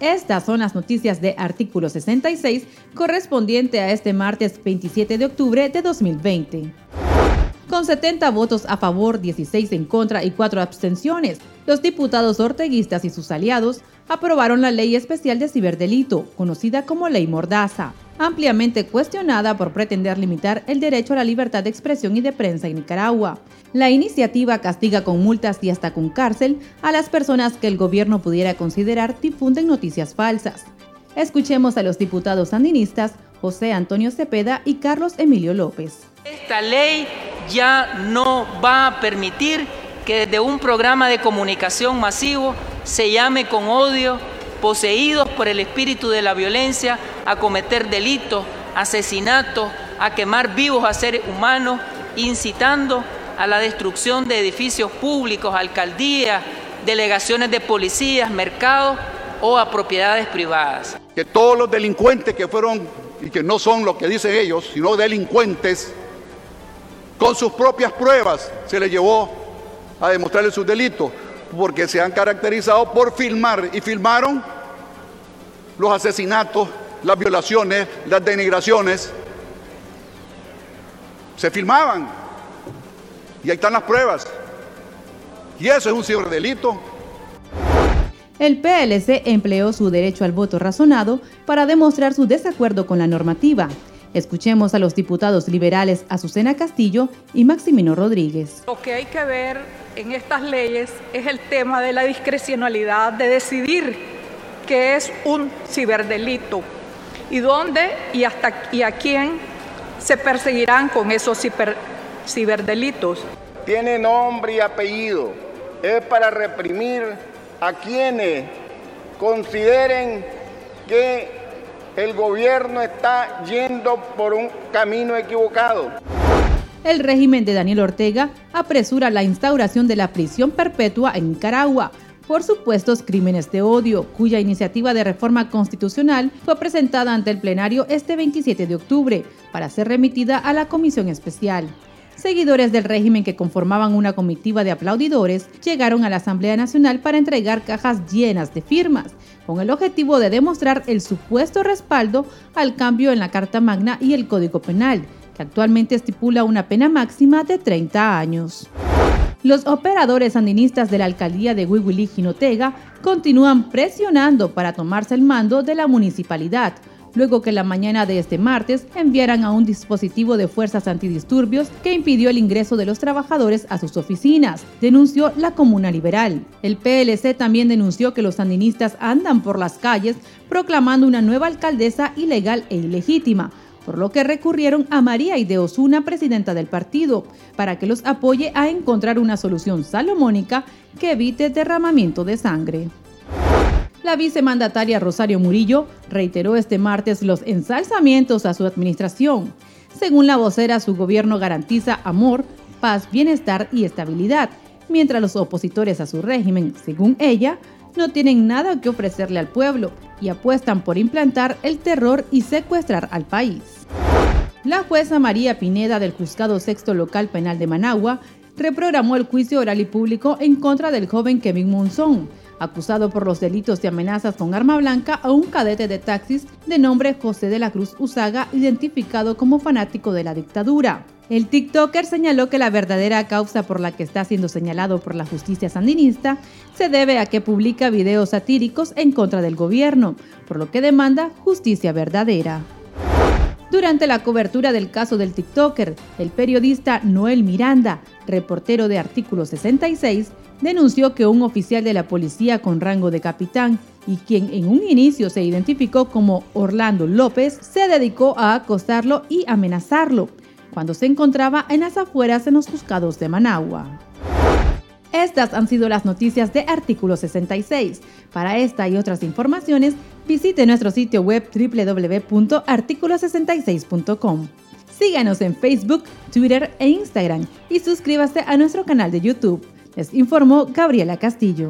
Estas son las noticias de artículo 66 correspondiente a este martes 27 de octubre de 2020. Con 70 votos a favor, 16 en contra y 4 abstenciones, los diputados orteguistas y sus aliados aprobaron la Ley Especial de Ciberdelito, conocida como Ley Mordaza, ampliamente cuestionada por pretender limitar el derecho a la libertad de expresión y de prensa en Nicaragua. La iniciativa castiga con multas y hasta con cárcel a las personas que el gobierno pudiera considerar difunden noticias falsas. Escuchemos a los diputados sandinistas José Antonio Cepeda y Carlos Emilio López. Esta ley ya no va a permitir que desde un programa de comunicación masivo se llame con odio, poseídos por el espíritu de la violencia, a cometer delitos, asesinatos, a quemar vivos a seres humanos, incitando a la destrucción de edificios públicos, alcaldías, delegaciones de policías, mercados o a propiedades privadas. Que todos los delincuentes que fueron y que no son lo que dicen ellos, sino delincuentes, con sus propias pruebas se les llevó a demostrarles sus delitos, porque se han caracterizado por filmar y filmaron los asesinatos, las violaciones, las denigraciones. Se filmaban y ahí están las pruebas. Y eso es un ciberdelito. El PLC empleó su derecho al voto razonado para demostrar su desacuerdo con la normativa. Escuchemos a los diputados liberales Azucena Castillo y Maximino Rodríguez. Lo que hay que ver en estas leyes es el tema de la discrecionalidad de decidir qué es un ciberdelito y dónde y hasta y a quién se perseguirán con esos ciberdelitos. Tiene nombre y apellido. Es para reprimir a quienes consideren que el gobierno está yendo por un camino equivocado. El régimen de Daniel Ortega apresura la instauración de la prisión perpetua en Nicaragua por supuestos crímenes de odio, cuya iniciativa de reforma constitucional fue presentada ante el plenario este 27 de octubre para ser remitida a la comisión especial. Seguidores del régimen que conformaban una comitiva de aplaudidores llegaron a la Asamblea Nacional para entregar cajas llenas de firmas, con el objetivo de demostrar el supuesto respaldo al cambio en la Carta Magna y el Código Penal, que actualmente estipula una pena máxima de 30 años. Los operadores sandinistas de la alcaldía de Huihuilí Jinotega continúan presionando para tomarse el mando de la municipalidad, luego que la mañana de este martes enviaran a un dispositivo de fuerzas antidisturbios que impidió el ingreso de los trabajadores a sus oficinas, denunció la Comuna Liberal. El PLC también denunció que los sandinistas andan por las calles proclamando una nueva alcaldesa ilegal e ilegítima, por lo que recurrieron a María Ide Osuna, presidenta del partido, para que los apoye a encontrar una solución salomónica que evite derramamiento de sangre. La vicemandataria Rosario Murillo reiteró este martes los ensalzamientos a su administración. Según la vocera, su gobierno garantiza amor, paz, bienestar y estabilidad, mientras los opositores a su régimen, según ella, no tienen nada que ofrecerle al pueblo y apuestan por implantar el terror y secuestrar al país. La jueza María Pineda del Juzgado Sexto Local Penal de Managua reprogramó el juicio oral y público en contra del joven Kevin Monzón, acusado por los delitos de amenazas con arma blanca a un cadete de taxis de nombre José de la Cruz Usaga, identificado como fanático de la dictadura. El TikToker señaló que la verdadera causa por la que está siendo señalado por la justicia sandinista se debe a que publica videos satíricos en contra del gobierno, por lo que demanda justicia verdadera. Durante la cobertura del caso del TikToker, el periodista Noel Miranda, reportero de Artículo 66, denunció que un oficial de la policía con rango de capitán y quien en un inicio se identificó como Orlando López, se dedicó a acosarlo y amenazarlo cuando se encontraba en las afueras en los juzgados de Managua. Estas han sido las noticias de Artículo 66. Para esta y otras informaciones, visite nuestro sitio web www.articulo66.com. Síganos en Facebook, Twitter e Instagram y suscríbase a nuestro canal de YouTube. Les informó Gabriela Castillo.